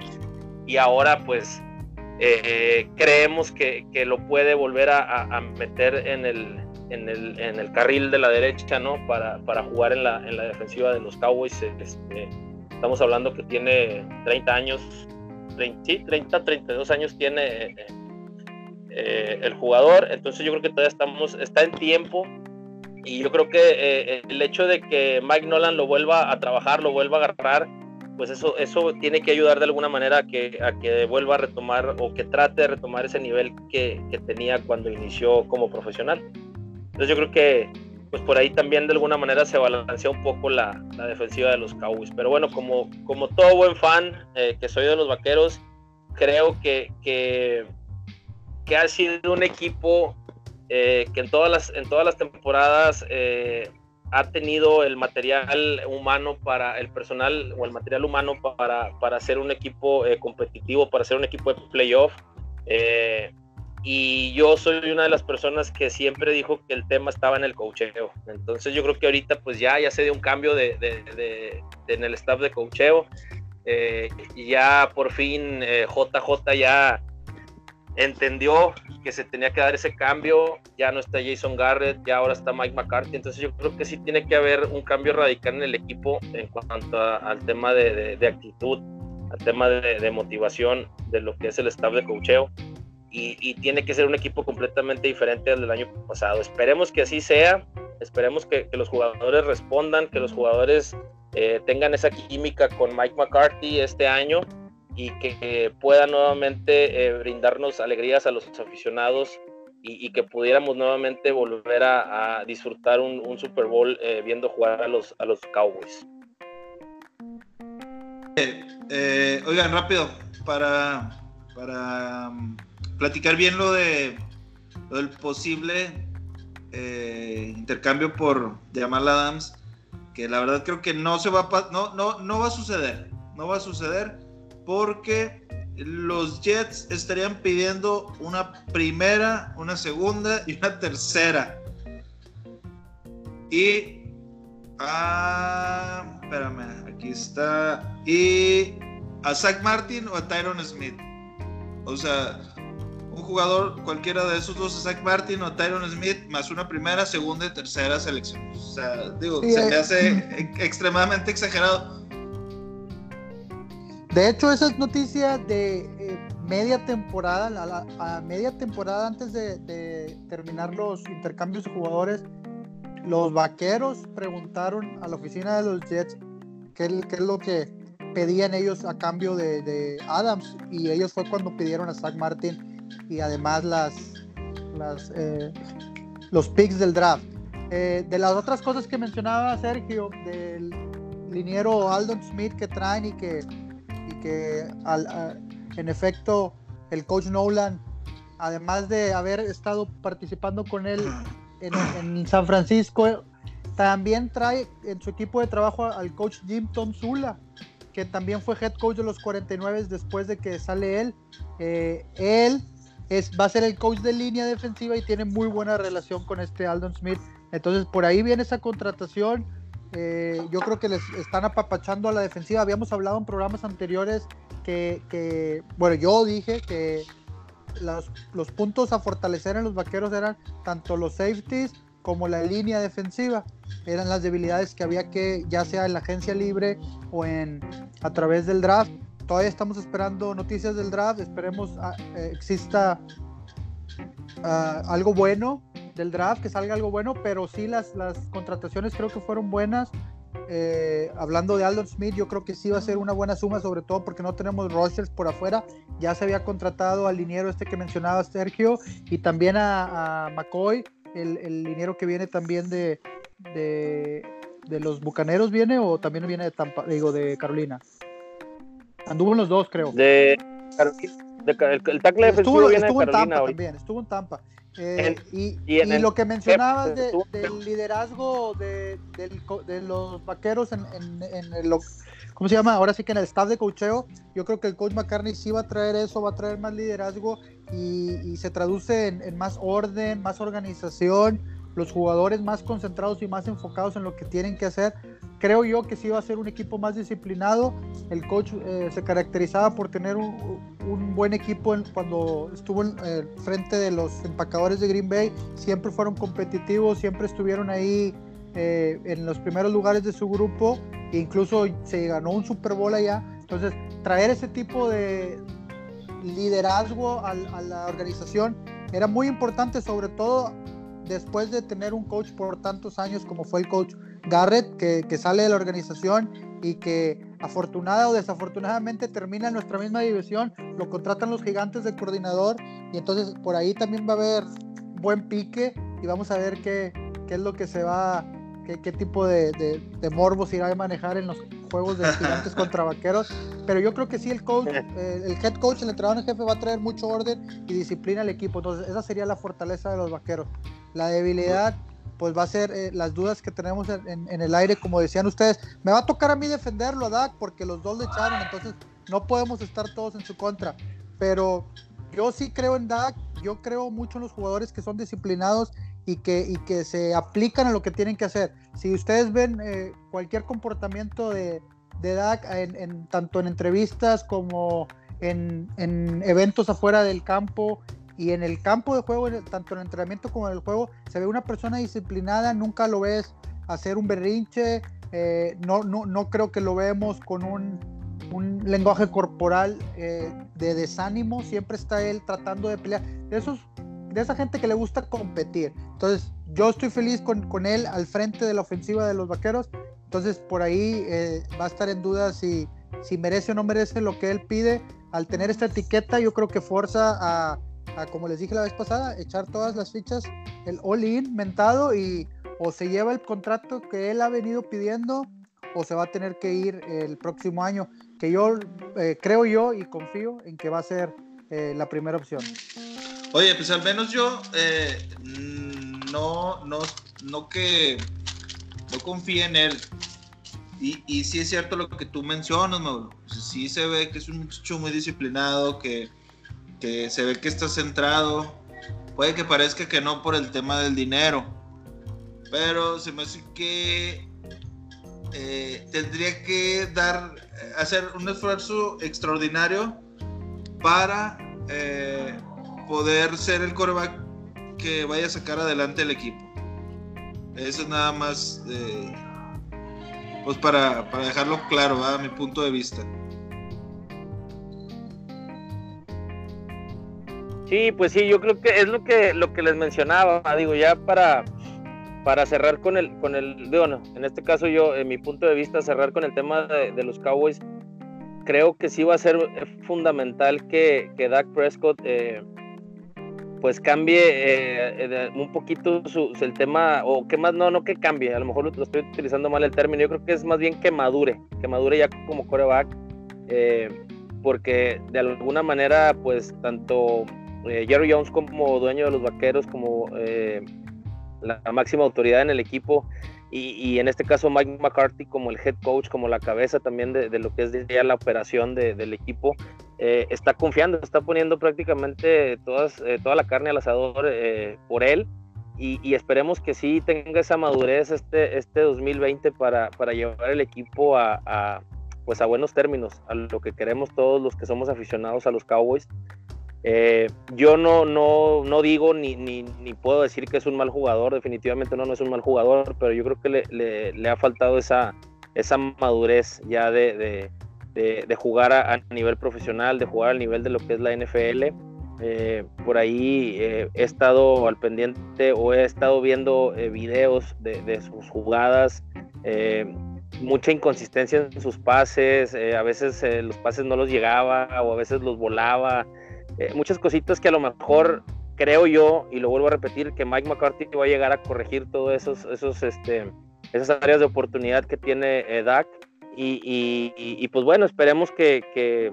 y ahora pues eh, creemos que, lo puede volver a, meter en el, en el, en, el, carril de la derecha, ¿no? Para, para jugar en la, en la, defensiva de los Cowboys. Este, Estamos hablando que tiene 30 años, 30, sí, 30, 32 años tiene eh, el jugador, entonces yo creo que todavía estamos, está en tiempo y yo creo que eh, el hecho de que Mike Nolan lo vuelva a trabajar, lo vuelva a agarrar, pues eso, eso tiene que ayudar de alguna manera a que, que vuelva a retomar o que trate de retomar ese nivel que, que tenía cuando inició como profesional. Entonces yo creo que pues por ahí también de alguna manera se balancea un poco la, la defensiva de los Cowboys. Pero bueno, como, como todo buen fan eh, que soy de los Vaqueros, creo que, que, que ha sido un equipo eh, que en todas las, en todas las temporadas eh, ha tenido el material humano para el personal o el material humano para, para ser un equipo competitivo, para ser un equipo de playoff. y yo soy una de las personas que siempre dijo que el tema estaba en el cocheo. Entonces yo creo que ahorita pues ya, ya se dio un cambio de, de, en el staff de cocheo. Eh, y ya por fin JJ eh, ya entendió que se tenía que dar ese cambio. Ya no está Jason Garrett, ya ahora está Mike McCarthy. Entonces yo creo que sí tiene que haber un cambio radical en el equipo en cuanto al tema de, actitud, al tema de, motivación de lo que es el staff de cocheo y, tiene que ser un equipo completamente diferente al del año pasado. Esperemos que así sea, esperemos que, los jugadores respondan, que los jugadores eh, tengan esa química con Mike McCarthy este año y que, puedan nuevamente eh, brindarnos alegrías a los aficionados y, que pudiéramos nuevamente volver a, disfrutar un, Super Bowl eh, viendo jugar a los, a los Cowboys. oigan, rápido, para, para platicar bien lo de lo del posible eh, intercambio por Jamal Adams, que la verdad creo que no se va a no, no, no va a suceder, no va a suceder porque los Jets estarían pidiendo una primera, una segunda y una tercera. Y ah, espérame, aquí está. Y a Zach Martin o a Tyron Smith. O sea, un jugador, cualquiera de esos dos, Zach Martin o Tyron Smith, más una primera, segunda y tercera selección. O sea, digo, se me eh, hace mm. *laughs* extremadamente exagerado. De hecho, esa es noticia de eh, media temporada, a, media temporada antes de, terminar los intercambios de jugadores, los vaqueros preguntaron a la oficina de los Jets qué, es lo que pedían ellos a cambio de, Adams y ellos fue cuando pidieron a Zach Martin y además eh, los picks del draft. Eh, de las otras cosas que mencionaba Sergio, del liniero Aldon Smith que traen y que, que en efecto el coach Nolan, además de haber estado participando con él en, San Francisco, también trae en su equipo de trabajo al coach Jim Tom Zula, que también fue head coach de los 49 después de que sale él. Eh, él es, va a ser el coach de línea defensiva y tiene muy buena relación con este Aldon Smith. Entonces, por ahí viene esa contratación. Eh, yo creo que les están apapachando a la defensiva. Habíamos hablado en programas anteriores que, bueno, yo dije que los, los, puntos a fortalecer en los vaqueros eran tanto los safeties como la línea defensiva. Eran las debilidades que había que, ya sea en la agencia libre o en, a través del draft, todavía estamos esperando noticias del draft, esperemos ah, eh, exista ah, algo bueno del draft, que salga algo bueno, pero sí las, las contrataciones creo que fueron buenas. Eh, hablando de Aldon Smith, yo creo que sí va a ser una buena suma, sobre todo porque no tenemos rushers por afuera. Ya se había contratado al liniero este que mencionaba Sergio y también a, McCoy, el, el, liniero que viene también de, de, de, los Bucaneros, ¿viene o también viene de Tampa, digo, de Carolina? Anduvo en los dos, creo. De, el, tackle defensivo viene de Carolina en Tampa estuvo en Tampa. Eh, y, y, lo que mencionabas de, del liderazgo de, de, los vaqueros en, en, en, el, ¿cómo se llama? Ahora sí que en el staff de cocheo, yo creo que el coach McCartney sí va a traer eso, va a traer más liderazgo y, y se traduce en, más orden, más organización, los jugadores más concentrados y más enfocados en lo que tienen que hacer creo yo que sí iba a ser un equipo más disciplinado. El coach eh, se caracterizaba por tener un, buen equipo cuando estuvo en, eh, frente de los empacadores de Green Bay. Siempre fueron competitivos, siempre estuvieron ahí eh, en los primeros lugares de su grupo incluso se ganó un Super Bowl allá. Entonces, traer ese tipo de liderazgo a, a la organización era muy importante, sobre todo después de tener un coach por tantos años como fue el coach Garrett, que, que sale de la organización y que afortunada o desafortunadamente termina en nuestra misma división, lo contratan los gigantes de coordinador y entonces por ahí también va a haber buen pique y vamos a ver qué, qué es lo que se va, qué, qué tipo de, de, de, morbos irá a manejar en los juegos de gigantes *laughs* contra vaqueros. Pero yo creo que sí, el coach, eh, el head coach, el entrenador en jefe va a traer mucho orden y disciplina al equipo. Entonces, esa sería la fortaleza de los vaqueros. La debilidad, pues va a ser eh, las dudas que tenemos en, en, en, el aire, como decían ustedes. Me va a tocar a mí defenderlo a Dak porque los dos le echaron, entonces no podemos estar todos en su contra. Pero yo sí creo en Dak, yo creo mucho en los jugadores que son disciplinados y que, y que se aplican a lo que tienen que hacer. Si ustedes ven eh, cualquier comportamiento de, de Dak, en, en, tanto en entrevistas como en, en, eventos afuera del campo y en el campo de juego, tanto en el entrenamiento como en el juego, se ve una persona disciplinada, nunca lo ves hacer un berrinche, eh, no, no, no creo que lo vemos con un, un lenguaje corporal eh, de desánimo, siempre está él tratando de pelear. De, esos, de esa gente que le gusta competir. Entonces, yo estoy feliz con, con él al frente de la ofensiva de los vaqueros. Entonces, por ahí eh, va a estar en duda si, si merece o no merece lo que él pide. Al tener esta etiqueta, yo creo que forza a, a, como les dije la vez pasada, echar todas las fichas, el all-in mentado y o se lleva el contrato que él ha venido pidiendo o se va a tener que ir el próximo año, que yo eh, creo yo y confío en que va a ser eh, la primera opción. Oye, pues al menos yo eh, no, no, no que no confíe en él. Y, y sí es cierto lo que tú mencionas, Mauro. Sí se ve que es un muchacho muy disciplinado, que, que se ve que está centrado. Puede que parezca que no por el tema del dinero, pero se me hace que eh, tendría que dar, hacer un esfuerzo extraordinario para eh, poder ser el coreback que vaya a sacar adelante el equipo. Eso es nada más, eh, pues para, para, dejarlo claro, a mi punto de vista. Sí, pues sí, yo creo que es lo que lo que les mencionaba, digo, ya para para cerrar con el, con el, bueno, en este caso yo, en mi punto de vista, cerrar con el tema de, los Cowboys, creo que sí va a ser fundamental que, que Dak Prescott eh, pues cambie eh, un poquito su, el tema, o que más, no, no que cambie, a lo mejor lo, estoy utilizando mal el término, yo creo que es más bien que madure, que madure ya como coreback, eh, porque de alguna manera, pues tanto Jerry Jones como dueño de los vaqueros, como la máxima autoridad en el equipo y, en este caso Mike McCarthy como el head coach, como la cabeza también de, lo que es ya la operación de, del equipo, eh, está confiando, está poniendo prácticamente todas, eh, toda la carne al asador eh, por él y, esperemos que sí tenga esa madurez este, este 2020 para, para llevar el equipo a, pues a buenos términos, a lo que queremos todos los que somos aficionados a los Cowboys. Eh, yo no, no, no digo ni, ni, ni, puedo decir que es un mal jugador, definitivamente no, no es un mal jugador, pero yo creo que le, le, ha faltado esa, esa madurez ya de, de, jugar a, nivel profesional, de jugar al nivel de lo que es la NFL. Eh, por ahí eh, he estado al pendiente o he estado viendo eh, videos de, sus jugadas, mucha inconsistencia en sus pases, a veces los pases no los llegaba o a veces los volaba. Eh, muchas cositas que a lo mejor creo yo, y lo vuelvo a repetir, que Mike McCarthy va a llegar a corregir todas esos, esos, este, esas áreas de oportunidad que tiene eh, Dak. Y, y, pues bueno, esperemos que, que,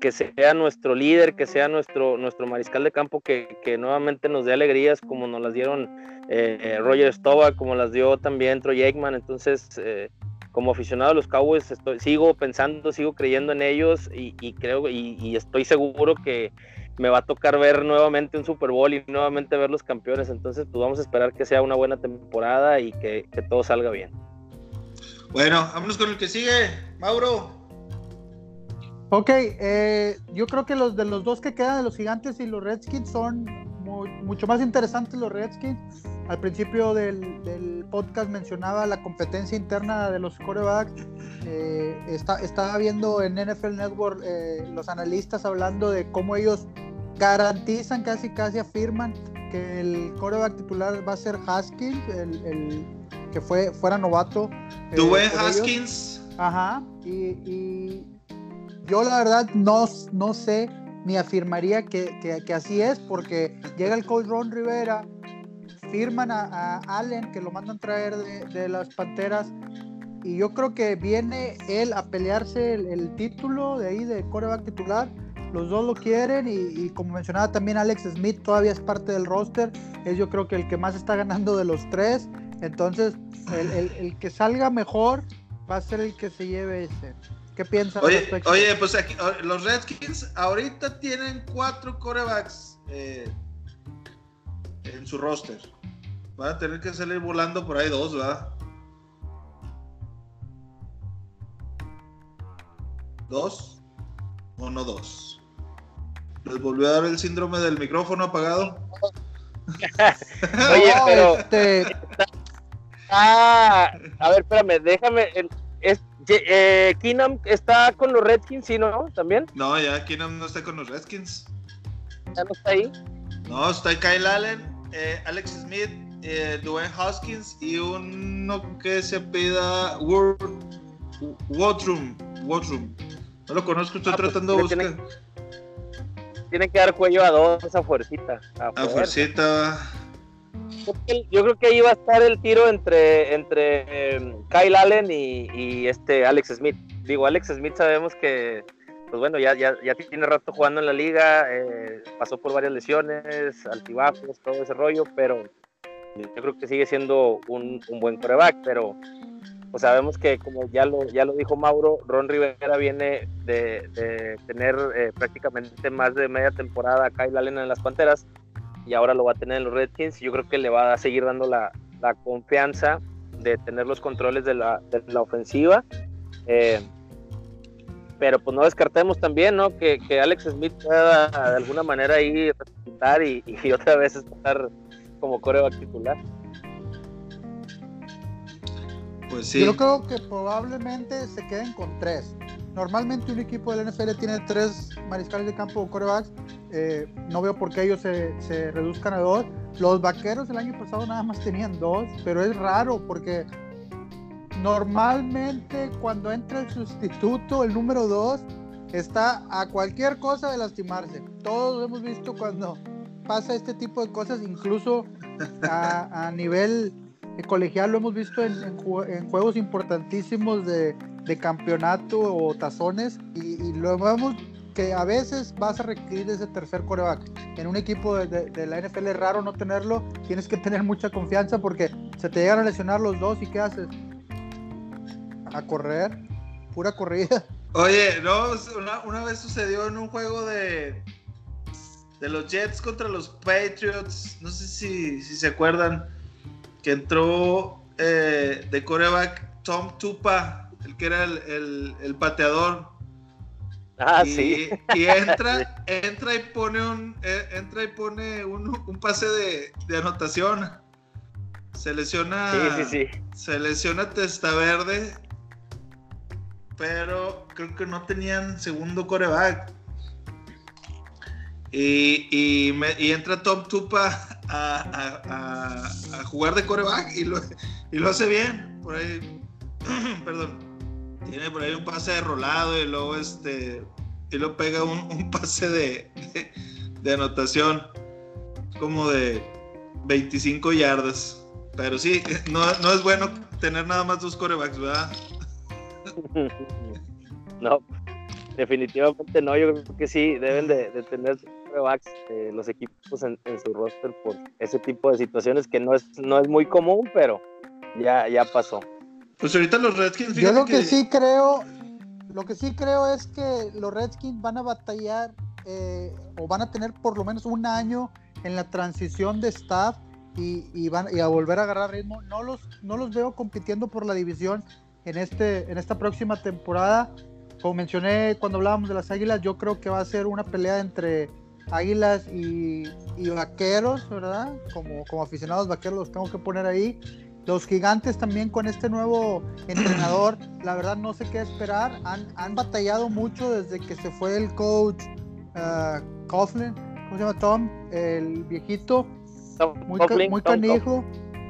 que, sea nuestro líder, que sea nuestro, nuestro mariscal de campo, que, que nuevamente nos dé alegrías como nos las dieron eh, Roger Stova, como las dio también Troy Aikman. Entonces, eh, como aficionado a los Cowboys estoy, sigo pensando, sigo creyendo en ellos y, y creo y, y, estoy seguro que me va a tocar ver nuevamente un Super Bowl y nuevamente ver los campeones. Entonces, pues vamos a esperar que sea una buena temporada y que, que todo salga bien. Bueno, vámonos con el que sigue, Mauro. Ok, eh, yo creo que los de los dos que quedan de los gigantes y los Redskins son mucho más interesantes los Redskins. Al principio del, podcast mencionaba la competencia interna de los corebacks. Eh, está, estaba viendo en NFL Network eh, los analistas hablando de cómo ellos garantizan, casi casi afirman que el coreback titular va a ser Haskins, el, que fue, fuera novato. Eh, Dwayne Haskins. Ajá, y, yo la verdad no, no sé ni afirmaría que, que, así es, porque llega el coach Ron Rivera, firman a, Allen, que lo mandan traer de, las Panteras, y yo creo que viene él a pelearse el, título de ahí de coreback titular. Los dos lo quieren y, como mencionaba también Alex Smith todavía es parte del roster. Es yo creo que el que más está ganando de los tres. Entonces el, el, el que salga mejor va a ser el que se lleve ese. ¿Qué piensas? Oye, oye, pues aquí, los Redskins ahorita tienen cuatro corebacks eh, en su roster. Van a tener que salir volando por ahí dos, ¿verdad? ¿Dos? ¿O no dos? ¿Les volvió a dar el síndrome del micrófono apagado? *laughs* Oye, pero. *laughs* Este... Ah, a ver, espérame, déjame. Es, eh, Keenum está con los Redskins, ¿sí, no? ¿También? No, ya Keenum no está con los Redskins. ¿Ya no está ahí? No, está Kyle Allen, eh, Alex Smith, eh, Dwayne Hoskins y uno que se pida Wotrum. Wotrum. No lo conozco, estoy ah, pues, tratando de buscar. Tiene, que dar cuello a dos a fuercita. A, a fuercita yo creo que ahí va a estar el tiro entre, entre em, Kyle Allen y, este Alex Smith. Digo, Alex Smith sabemos que, pues bueno, ya, ya, ya tiene rato jugando en la liga, eh, pasó por varias lesiones, altibajos, todo ese rollo, pero yo creo que sigue siendo un, buen coreback, pero pues sabemos que como ya lo, ya lo dijo Mauro, Ron Rivera viene de, tener eh, prácticamente más de media temporada a Kyle Allen en las Panteras y ahora lo va a tener en los Redskins. Y yo creo que le va a seguir dando la, la confianza de tener los controles de la, de la ofensiva. Eh, pero pues no descartemos también, ¿no? Que, que, Alex Smith pueda de alguna manera ahí representar y, y *laughs* otra vez estar como coreback titular. Pues sí. Yo creo que probablemente se queden con tres. Normalmente un equipo del NFL tiene tres mariscales de campo o corebacks. Eh, no veo por qué ellos se, reduzcan a dos. Los vaqueros el año pasado nada más tenían dos, pero es raro porque normalmente cuando entra el sustituto, el número dos, está a cualquier cosa de lastimarse. Todos hemos visto cuando pasa este tipo de cosas, incluso a, a nivel colegial lo hemos visto en, en juegos importantísimos de, de campeonato o tazones y, lo vemos que a veces vas a requerir ese tercer coreback. En un equipo de, la NFL es raro no tenerlo, tienes que tener mucha confianza porque se te llegan a lesionar los dos y ¿qué haces? A correr, pura corrida. Oye, no, una, vez sucedió en un juego de, de los Jets contra los Patriots, no sé si, se acuerdan, que entró eh, de coreback Tom Tupa el que era el, pateador. Ah, sí. Y entra, *laughs* entra y pone un, eh, entra y pone un, pase de, anotación. Se lesiona. Sí, sí, Se lesiona Testa Verde. Pero creo que no tenían segundo coreback. Y, y, entra Tom Tupa a, jugar de coreback y lo, y lo hace bien. Por ahí. *clears throat* Perdón tiene por ahí un pase de rolado y luego este y lo pega un, *laughs* pase de, de, anotación como de 25 yardas. Pero sí, no, es bueno tener nada más dos corebacks, ¿verdad? *laughs* No, definitivamente no. Yo creo que sí, deben de, tener corebacks eh, los equipos en, su roster por ese tipo de situaciones que no es, no es muy común, pero ya, ya pasó. Pues ahorita los Redskins. Yo lo que, sí creo, lo que sí creo es que los Redskins van a batallar eh, o van a tener por lo menos un año en la transición de staff y, van a volver a agarrar ritmo. No los, no los veo compitiendo por la división en, este, en esta próxima temporada. Como mencioné cuando hablábamos de las Águilas, yo creo que va a ser una pelea entre Águilas y, Vaqueros, ¿verdad? Como, como aficionados vaqueros los tengo que poner ahí. Los gigantes también con este nuevo *clears throat* entrenador, la verdad no sé qué esperar. Han, batallado mucho desde que se fue el coach uh, Coughlin, ¿cómo se llama Tom? El viejito. Muy, muy canijo.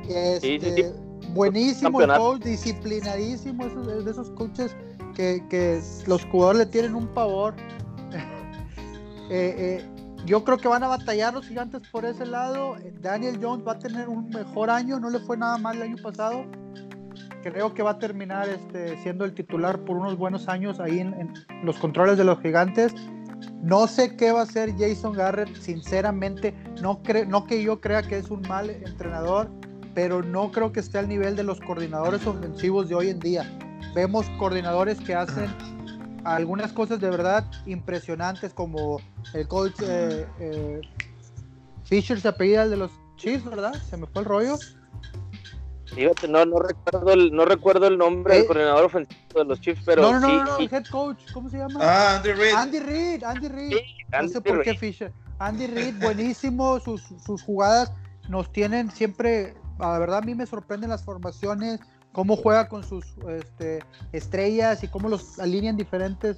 Este, buenísimo el coach, disciplinadísimo, esos, de esos coaches que, que, los jugadores le tienen un pavor. *laughs* Eh, eh, yo creo que van a batallar los gigantes por ese lado. Daniel Jones va a tener un mejor año, no le fue nada mal el año pasado. Creo que va a terminar este, siendo el titular por unos buenos años ahí en, los controles de los gigantes. No sé qué va a hacer Jason Garrett, sinceramente. No, no que yo crea que es un mal entrenador, pero no creo que esté al nivel de los coordinadores ofensivos de hoy en día. Vemos coordinadores que hacen algunas cosas de verdad impresionantes, como el coach eh, eh, Fisher se apellida el de los Chiefs, ¿verdad? Se me fue el rollo. Fíjate, no, no recuerdo el, no recuerdo el nombre del eh, coordinador ofensivo de los Chiefs, pero. No, no, no, no, el head coach, ¿cómo se llama? Ah, Andy Reid. Andy Reid, Andy Reid. no sé por qué Fisher. Andy Reid, buenísimo, sus, sus jugadas nos tienen siempre la verdad a mí me sorprenden las formaciones, cómo juega con sus este, estrellas y cómo los alinean diferentes,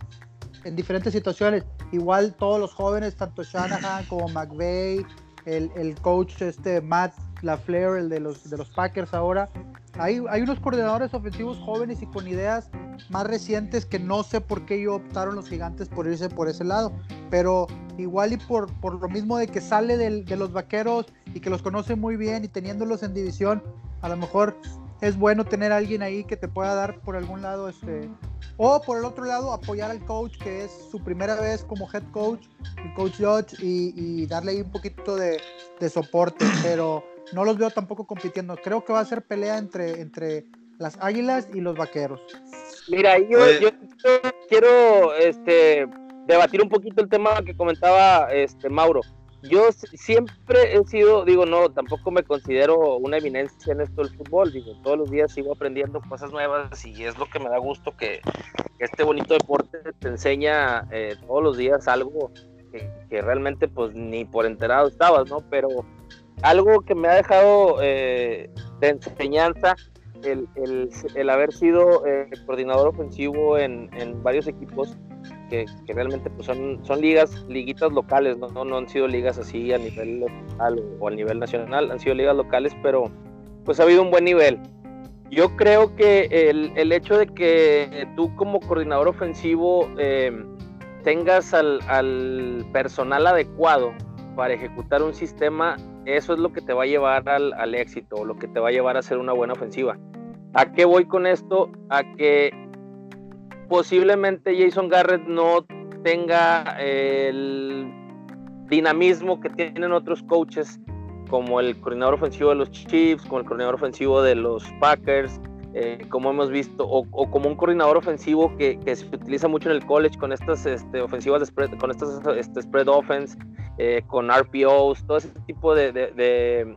en diferentes situaciones. Igual todos los jóvenes, tanto Shanahan como McVeigh, el, el coach este Matt LaFleur, el de los, de los Packers ahora. Hay, hay unos coordinadores ofensivos jóvenes y con ideas más recientes que no sé por qué yo optaron los gigantes por irse por ese lado. Pero igual y por, por lo mismo de que sale de los vaqueros y que los conoce muy bien y teniéndolos en división, a lo mejor es bueno tener a alguien ahí que te pueda dar por algún lado este o por el otro lado apoyar al coach que es su primera vez como head coach el coach Judge y, darle ahí un poquito de, de, soporte *clears throat* pero no los veo tampoco compitiendo. Creo que va a ser pelea entre entre las águilas y los vaqueros. Mira yo, yo quiero este debatir un poquito el tema que comentaba este Mauro. Yo siempre he sido, digo, no, tampoco me considero una eminencia en esto del fútbol, digo, todos los días sigo aprendiendo cosas nuevas y es lo que me da gusto que, este bonito deporte te enseña eh, todos los días algo que, realmente pues ni por enterado estabas, ¿no? Pero algo que me ha dejado eh, de enseñanza el, el, haber sido eh, coordinador ofensivo en, en varios equipos que, realmente pues son, son ligas, liguitas locales, ¿no? ¿no? han sido ligas así a nivel local o, a nivel nacional, han sido ligas locales, pero pues ha habido un buen nivel. Yo creo que el, el hecho de que tú como coordinador ofensivo eh, tengas al, al, personal adecuado para ejecutar un sistema, eso es lo que te va a llevar al, al éxito, lo que te va a llevar a ser una buena ofensiva. ¿A qué voy con esto? A que posiblemente Jason Garrett no tenga el dinamismo que tienen otros coaches, como el coordinador ofensivo de los Chiefs, como el coordinador ofensivo de los Packers, eh, como hemos visto, o, como un coordinador ofensivo que, se utiliza mucho en el college con estas este, ofensivas de spread, con estas este, spread offense, eh, con RPOs, todo ese tipo de,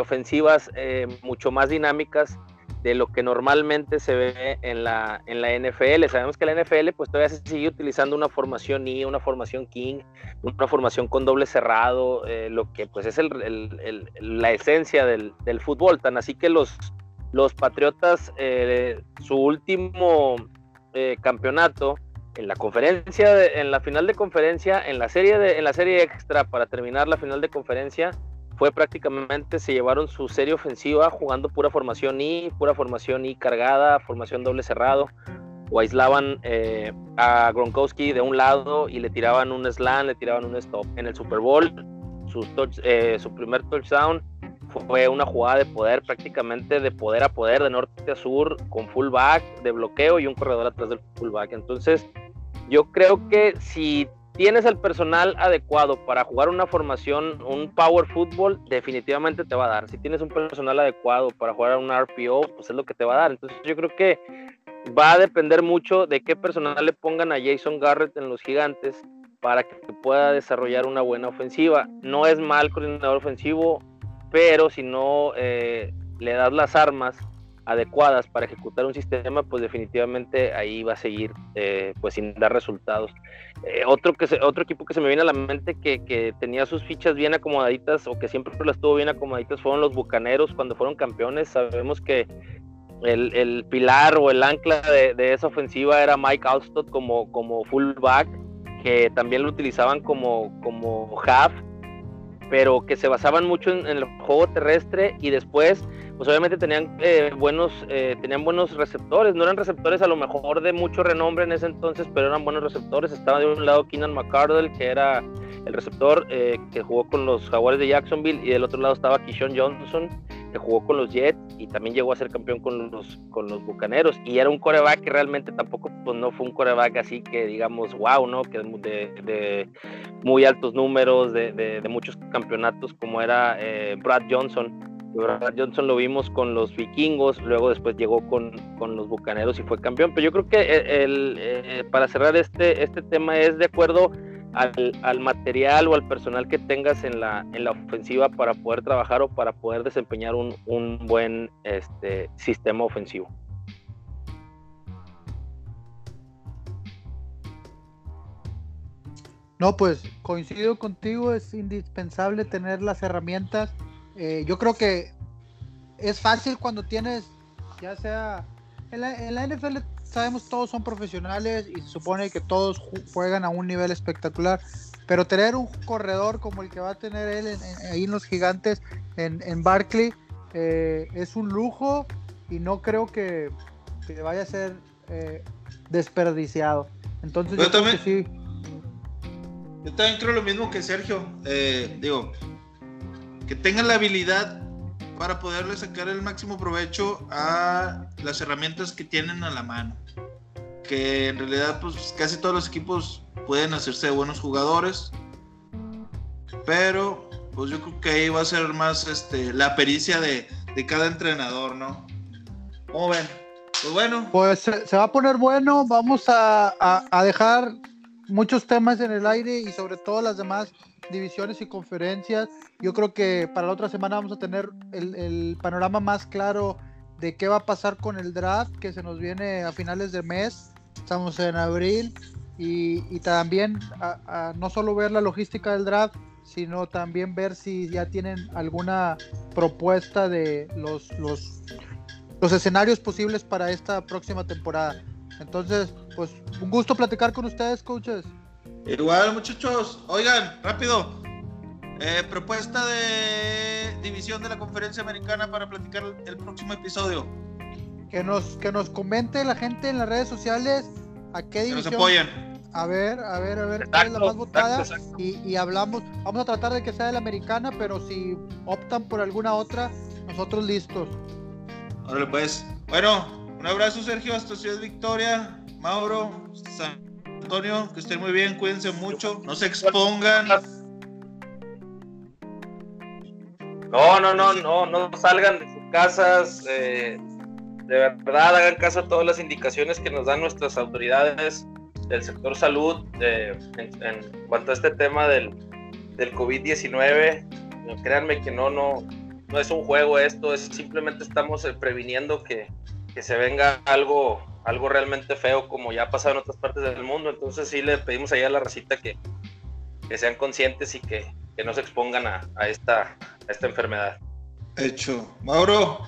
ofensivas eh, mucho más dinámicas de lo que normalmente se ve en la, en la NFL. Sabemos que la NFL pues todavía se sigue utilizando una formación I, una formación King, una formación con doble cerrado, eh, lo que pues es el, la esencia del, fútbol. Tan así que los, los Patriotas, eh, su último eh, campeonato en la conferencia, en la final de conferencia, en la serie de, en la serie extra para terminar la final de conferencia, fue prácticamente, se llevaron su serie ofensiva jugando pura formación I, pura formación I cargada, formación doble cerrado, o aislaban eh, a Gronkowski de un lado y le tiraban un slam, le tiraban un stop. En el Super Bowl, su, eh, su primer touchdown fue una jugada de poder, prácticamente de poder a poder, de norte a sur, con fullback, de bloqueo y un corredor atrás del fullback. Entonces, yo creo que si tienes el personal adecuado para jugar una formación, un power football, definitivamente te va a dar. Si tienes un personal adecuado para jugar un RPO, pues es lo que te va a dar. Entonces yo creo que va a depender mucho de qué personal le pongan a Jason Garrett en los gigantes para que pueda desarrollar una buena ofensiva. No es mal coordinador ofensivo, pero si no eh, le das las armas adecuadas para ejecutar un sistema, pues definitivamente ahí va a seguir eh, pues sin dar resultados. Eh, otro, que otro equipo que se me viene a la mente que, que, tenía sus fichas bien acomodaditas o que siempre las tuvo bien acomodaditas fueron los Bucaneros cuando fueron campeones. Sabemos que el, el pilar o el ancla de, de, esa ofensiva era Mike Alstott como, como fullback, que también lo utilizaban como, como half, pero que se basaban mucho en, en el juego terrestre y después pues obviamente tenían eh, buenos eh, tenían buenos receptores. No eran receptores a lo mejor de mucho renombre en ese entonces pero eran buenos receptores. Estaba de un lado Keenan McCardle que era el receptor eh, que jugó con los Jaguares de Jacksonville y del otro lado estaba Kishon Johnson que jugó con los Jets y también llegó a ser campeón con los con los Bucaneros. Y era un coreback que realmente tampoco pues no fue un coreback así que digamos wow no que de, de muy altos números de, de, muchos campeonatos como era Brad Johnson Johnson lo vimos con los vikingos, luego después llegó con, con los bucaneros y fue campeón. Pero yo creo que el, eh, para cerrar este, este tema es de acuerdo al, al, material o al personal que tengas en la, en la ofensiva para poder trabajar o para poder desempeñar un, un buen este, sistema ofensivo. No, pues coincido contigo, es indispensable tener las herramientas eh, yo creo que es fácil cuando tienes, ya sea, en la, NFL sabemos todos son profesionales y se supone que todos juegan a un nivel espectacular, pero tener un corredor como el que va a tener él ahí en los gigantes, en, en Barkley, eh, es un lujo y no creo que, vaya a ser eh, desperdiciado. Entonces yo, también, sí. Yo también creo lo mismo que Sergio. digo, que tengan la habilidad para poderle sacar el máximo provecho a las herramientas que tienen a la mano. Que en realidad pues casi todos los equipos pueden hacerse de buenos jugadores. Pero pues yo creo que ahí va a ser más este, la pericia de, de cada entrenador, ¿no? ¿Cómo ven? Pues bueno. Pues se, va a poner bueno. Vamos a, a, a dejar muchos temas en el aire y sobre todo las demás divisiones y conferencias. Yo creo que para la otra semana vamos a tener el, panorama más claro de qué va a pasar con el draft que se nos viene a finales de mes. Estamos en abril y, también no solo ver la logística del draft, sino también ver si ya tienen alguna propuesta de los, los, los escenarios posibles para esta próxima temporada. Entonces, pues un gusto platicar con ustedes, coaches. Igual, muchachos. Oigan, rápido. Eh, propuesta de división de la conferencia americana para platicar el próximo episodio. Que nos, que nos comente la gente en las redes sociales a qué división. nos apoyen. A ver, a ver, a ver cuál es la más votada. Y, y, hablamos. Vamos a tratar de que sea de la americana, pero si optan por alguna otra, nosotros listos. Órale, pues. Bueno, un abrazo, Sergio, hasta Ciudad Victoria. Mauro, Antonio, que estén muy bien, cuídense mucho, no se expongan. No, no, no, no, no salgan de sus casas. Eh, de verdad, hagan caso a todas las indicaciones que nos dan nuestras autoridades del sector salud en, cuanto a este tema del, del COVID-19. Créanme que no, no, no es un juego esto, es simplemente estamos eh, previniendo que, que se venga algo algo realmente feo como ya ha pasado en otras partes del mundo. Entonces sí le pedimos ahí a la racita que, que sean conscientes y que, que no se expongan a, a, esta, a esta enfermedad. Hecho. Mauro.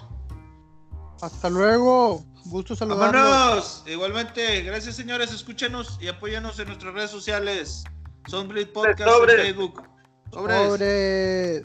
Hasta luego. Gusto saludarlos. Vámonos. Igualmente. Gracias, señores. Escúchenos y apóyanos en nuestras redes sociales. Soundblade Podcast en Facebook. Sobres.